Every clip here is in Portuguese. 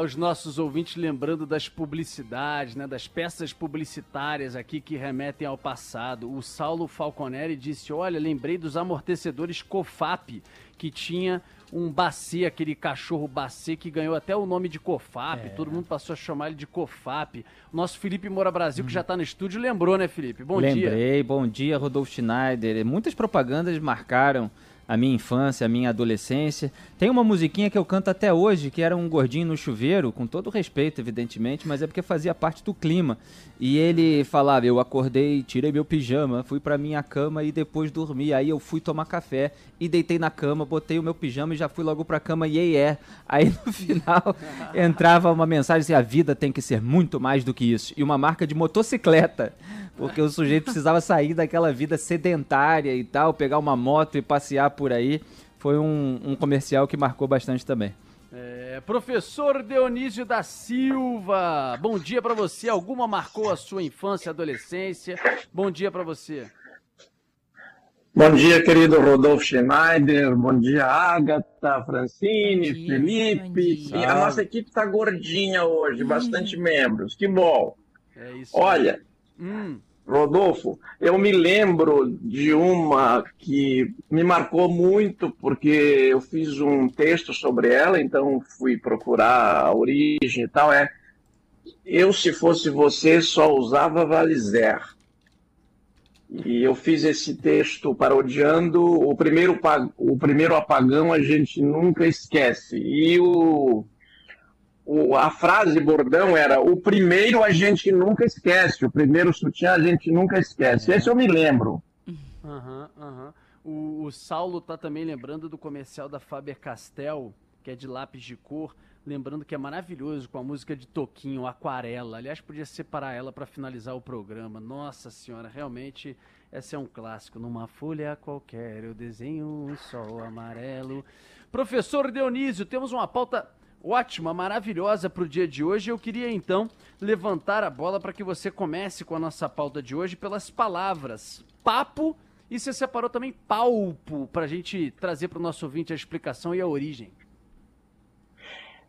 Os nossos ouvintes lembrando das publicidades, né, das peças publicitárias aqui que remetem ao passado. O Saulo Falconeri disse: Olha, lembrei dos amortecedores COFAP, que tinha um Bacê, aquele cachorro Bacê que ganhou até o nome de Cofap, é. todo mundo passou a chamar ele de Cofap. O nosso Felipe Moura Brasil, que já está no estúdio, lembrou, né, Felipe? Bom Lembrei, dia. Lembrei, bom dia, Rodolfo Schneider. Muitas propagandas marcaram a minha infância, a minha adolescência. Tem uma musiquinha que eu canto até hoje, que era um gordinho no chuveiro, com todo respeito, evidentemente, mas é porque fazia parte do clima. E ele falava: Eu acordei, tirei meu pijama, fui para minha cama e depois dormi. Aí eu fui tomar café e deitei na cama, botei o meu pijama e já fui logo pra cama, e yeah, yeah. Aí no final entrava uma mensagem assim: A vida tem que ser muito mais do que isso. E uma marca de motocicleta porque o sujeito precisava sair daquela vida sedentária e tal, pegar uma moto e passear por aí. Foi um, um comercial que marcou bastante também. É, professor Dionísio da Silva, bom dia para você. Alguma marcou a sua infância e adolescência? Bom dia para você. Bom dia, querido Rodolfo Schneider. Bom dia, Agatha, Francine, dia, Felipe. E a nossa equipe está gordinha hoje, hum. bastante membros. Que bom. É isso. Olha, hum. Rodolfo, eu me lembro de uma que me marcou muito, porque eu fiz um texto sobre ela, então fui procurar a origem e tal. É, eu, se fosse você, só usava Valizer. E eu fiz esse texto parodiando o primeiro, o primeiro apagão a gente nunca esquece. E o o, a frase bordão era o primeiro a gente nunca esquece, o primeiro sutiã a gente nunca esquece. É. Esse eu me lembro. Aham, uhum, aham. Uhum. O, o, Saulo tá também lembrando do comercial da Faber-Castell, que é de lápis de cor, lembrando que é maravilhoso com a música de Toquinho, Aquarela. Aliás, podia separar ela para finalizar o programa. Nossa senhora, realmente esse é um clássico. Numa folha qualquer eu desenho um sol amarelo. Professor Dionísio, temos uma pauta ótima, maravilhosa para o dia de hoje. Eu queria então levantar a bola para que você comece com a nossa pauta de hoje pelas palavras papo e você separou também palpo para a gente trazer para o nosso ouvinte a explicação e a origem.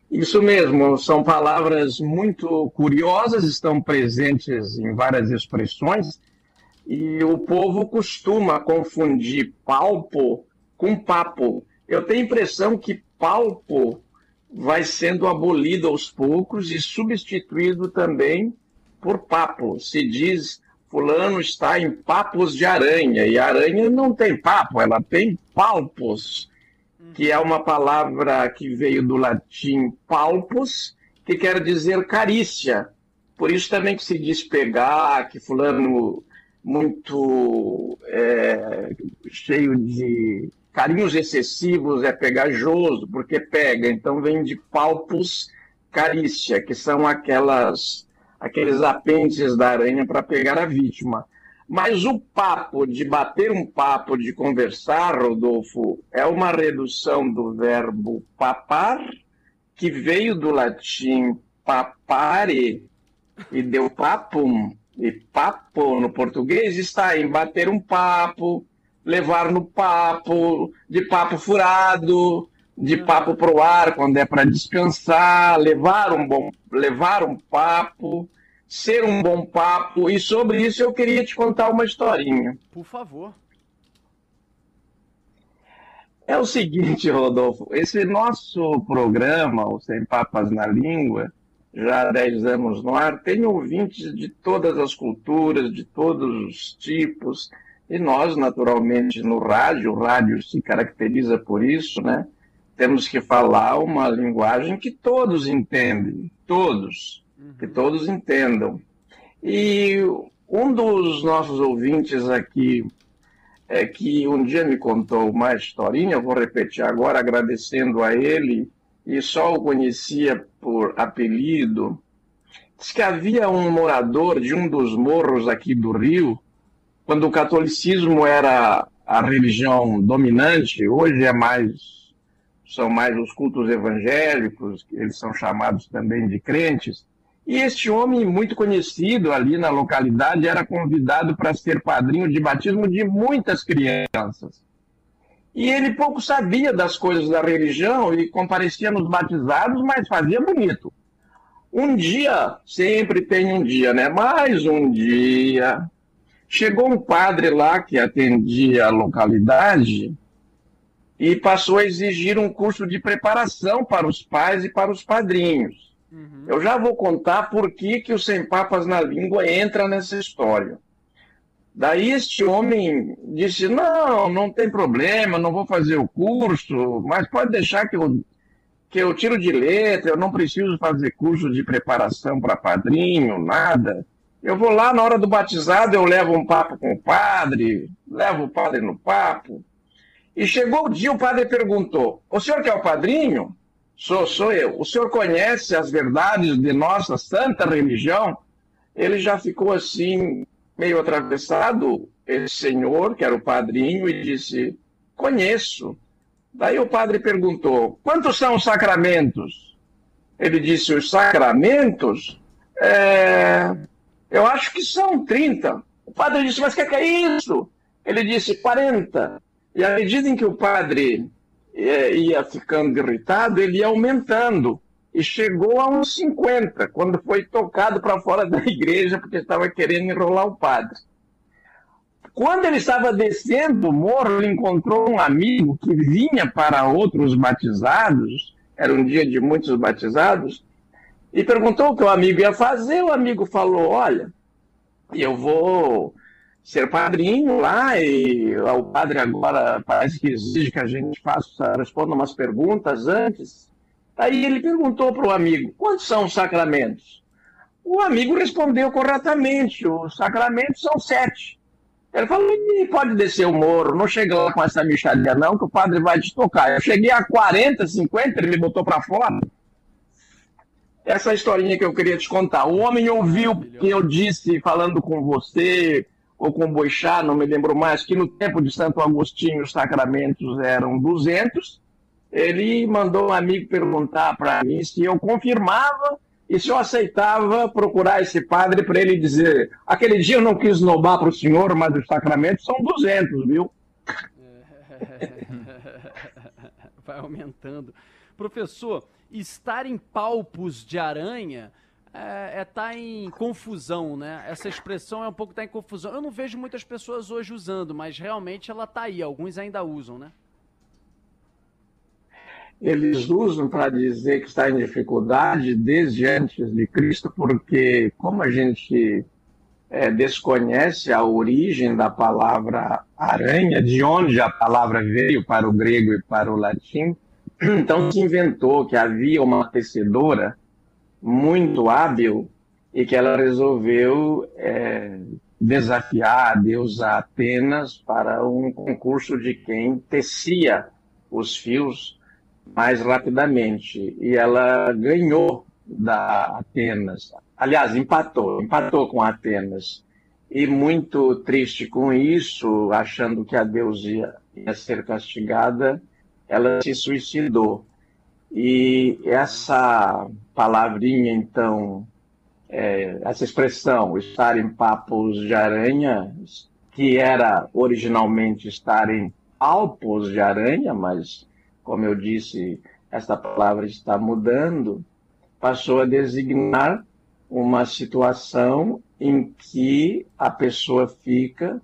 Isso mesmo, são palavras muito curiosas, estão presentes em várias expressões e o povo costuma confundir palpo com papo. Eu tenho a impressão que palpo vai sendo abolido aos poucos e substituído também por papo. Se diz fulano está em papos de aranha, e aranha não tem papo, ela tem palpos, que é uma palavra que veio do latim palpus, que quer dizer carícia. Por isso também que se diz pegar, que fulano muito é, cheio de Carinhos excessivos é pegajoso, porque pega, então vem de palpus carícia, que são aquelas aqueles apêndices da aranha para pegar a vítima. Mas o papo, de bater um papo, de conversar, Rodolfo, é uma redução do verbo papar, que veio do latim papare e deu papum. E papo no português está em bater um papo, levar no papo, de papo furado, de papo pro ar quando é para descansar, levar um bom, levar um papo, ser um bom papo. E sobre isso eu queria te contar uma historinha. Por favor. É o seguinte, Rodolfo, esse nosso programa, o Sem Papas na Língua, já há 10 anos no ar, tem ouvintes de todas as culturas, de todos os tipos, e nós, naturalmente, no rádio, o rádio se caracteriza por isso, né? Temos que falar uma linguagem que todos entendem, todos, uhum. que todos entendam. E um dos nossos ouvintes aqui, é que um dia me contou uma historinha, vou repetir agora, agradecendo a ele, e só o conhecia por apelido. Diz que havia um morador de um dos morros aqui do Rio, quando o catolicismo era a religião dominante, hoje é mais são mais os cultos evangélicos, eles são chamados também de crentes. E este homem muito conhecido ali na localidade era convidado para ser padrinho de batismo de muitas crianças. E ele pouco sabia das coisas da religião e comparecia nos batizados, mas fazia bonito. Um dia, sempre tem um dia, né? Mais um dia. Chegou um padre lá que atendia a localidade e passou a exigir um curso de preparação para os pais e para os padrinhos. Uhum. Eu já vou contar por que, que o Sem Papas na Língua entra nessa história. Daí este homem disse: Não, não tem problema, não vou fazer o curso, mas pode deixar que eu, que eu tiro de letra, eu não preciso fazer curso de preparação para padrinho, nada. Eu vou lá na hora do batizado, eu levo um papo com o padre, levo o padre no papo. E chegou o dia, o padre perguntou: O senhor que é o padrinho? Sou, sou eu. O senhor conhece as verdades de nossa santa religião? Ele já ficou assim, meio atravessado, esse senhor, que era o padrinho, e disse: Conheço. Daí o padre perguntou: Quantos são os sacramentos? Ele disse: Os sacramentos? É... Eu acho que são 30. O padre disse: Mas o que, que é isso? Ele disse: 40. E à medida em que o padre eh, ia ficando irritado, ele ia aumentando. E chegou a uns 50, quando foi tocado para fora da igreja, porque estava querendo enrolar o padre. Quando ele estava descendo o morro, ele encontrou um amigo que vinha para outros batizados, era um dia de muitos batizados, e perguntou o que o amigo ia fazer. O amigo falou: Olha, eu vou ser padrinho lá e o padre agora parece que exige que a gente faça, responda umas perguntas antes. Aí ele perguntou para o amigo, quantos são os sacramentos? O amigo respondeu corretamente, os sacramentos são sete. Ele falou, pode descer o morro, não chega lá com essa micharia não, que o padre vai te tocar. Eu cheguei a 40, 50, ele me botou para fora. Essa historinha que eu queria te contar. O homem ouviu o que eu disse falando com você, ou com Boixá, não me lembro mais, que no tempo de Santo Agostinho os sacramentos eram 200, ele mandou um amigo perguntar para mim se eu confirmava e se eu aceitava procurar esse padre para ele dizer: aquele dia eu não quis nobar para o senhor, mas os sacramentos são 200, viu? Vai aumentando. Professor, estar em palpos de aranha é, é tá em confusão, né? Essa expressão é um pouco tá em confusão. Eu não vejo muitas pessoas hoje usando, mas realmente ela tá aí. Alguns ainda usam, né? Eles usam para dizer que está em dificuldade desde antes de Cristo, porque como a gente é, desconhece a origem da palavra aranha, de onde a palavra veio para o grego e para o latim, então se inventou que havia uma tecedora muito hábil e que ela resolveu é, desafiar a deusa Atenas para um concurso de quem tecia os fios mais rapidamente. E ela ganhou da Atenas. Aliás, empatou, empatou com Atenas. E muito triste com isso, achando que a deusa ia, ia ser castigada, ela se suicidou. E essa palavrinha, então, é, essa expressão, estar em papos de aranha, que era originalmente estar em alpos de aranha, mas, como eu disse, esta palavra está mudando, passou a designar uma situação em que a pessoa fica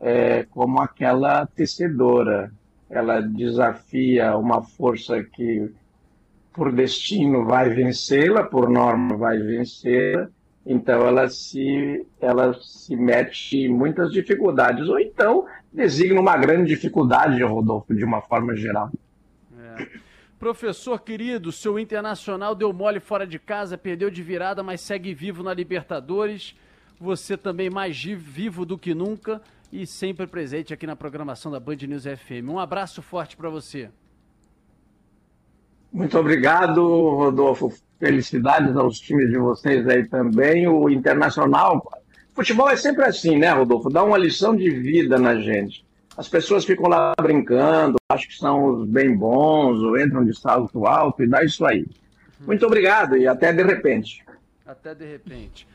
é, como aquela tecedora. Ela desafia uma força que por destino vai vencê-la, por norma vai vencê-la, então ela se, ela se mete em muitas dificuldades, ou então designa uma grande dificuldade, Rodolfo, de uma forma geral. É. Professor querido, seu internacional deu mole fora de casa, perdeu de virada, mas segue vivo na Libertadores. Você também mais vivo do que nunca e sempre presente aqui na programação da Band News FM. Um abraço forte para você. Muito obrigado, Rodolfo. Felicidades aos times de vocês aí também. O Internacional. Futebol é sempre assim, né, Rodolfo? Dá uma lição de vida na gente. as pessoas ficam lá brincando, acho que são os bem bons, ou entram de salto alto e dá isso aí. Muito obrigado e até de repente. Até de repente.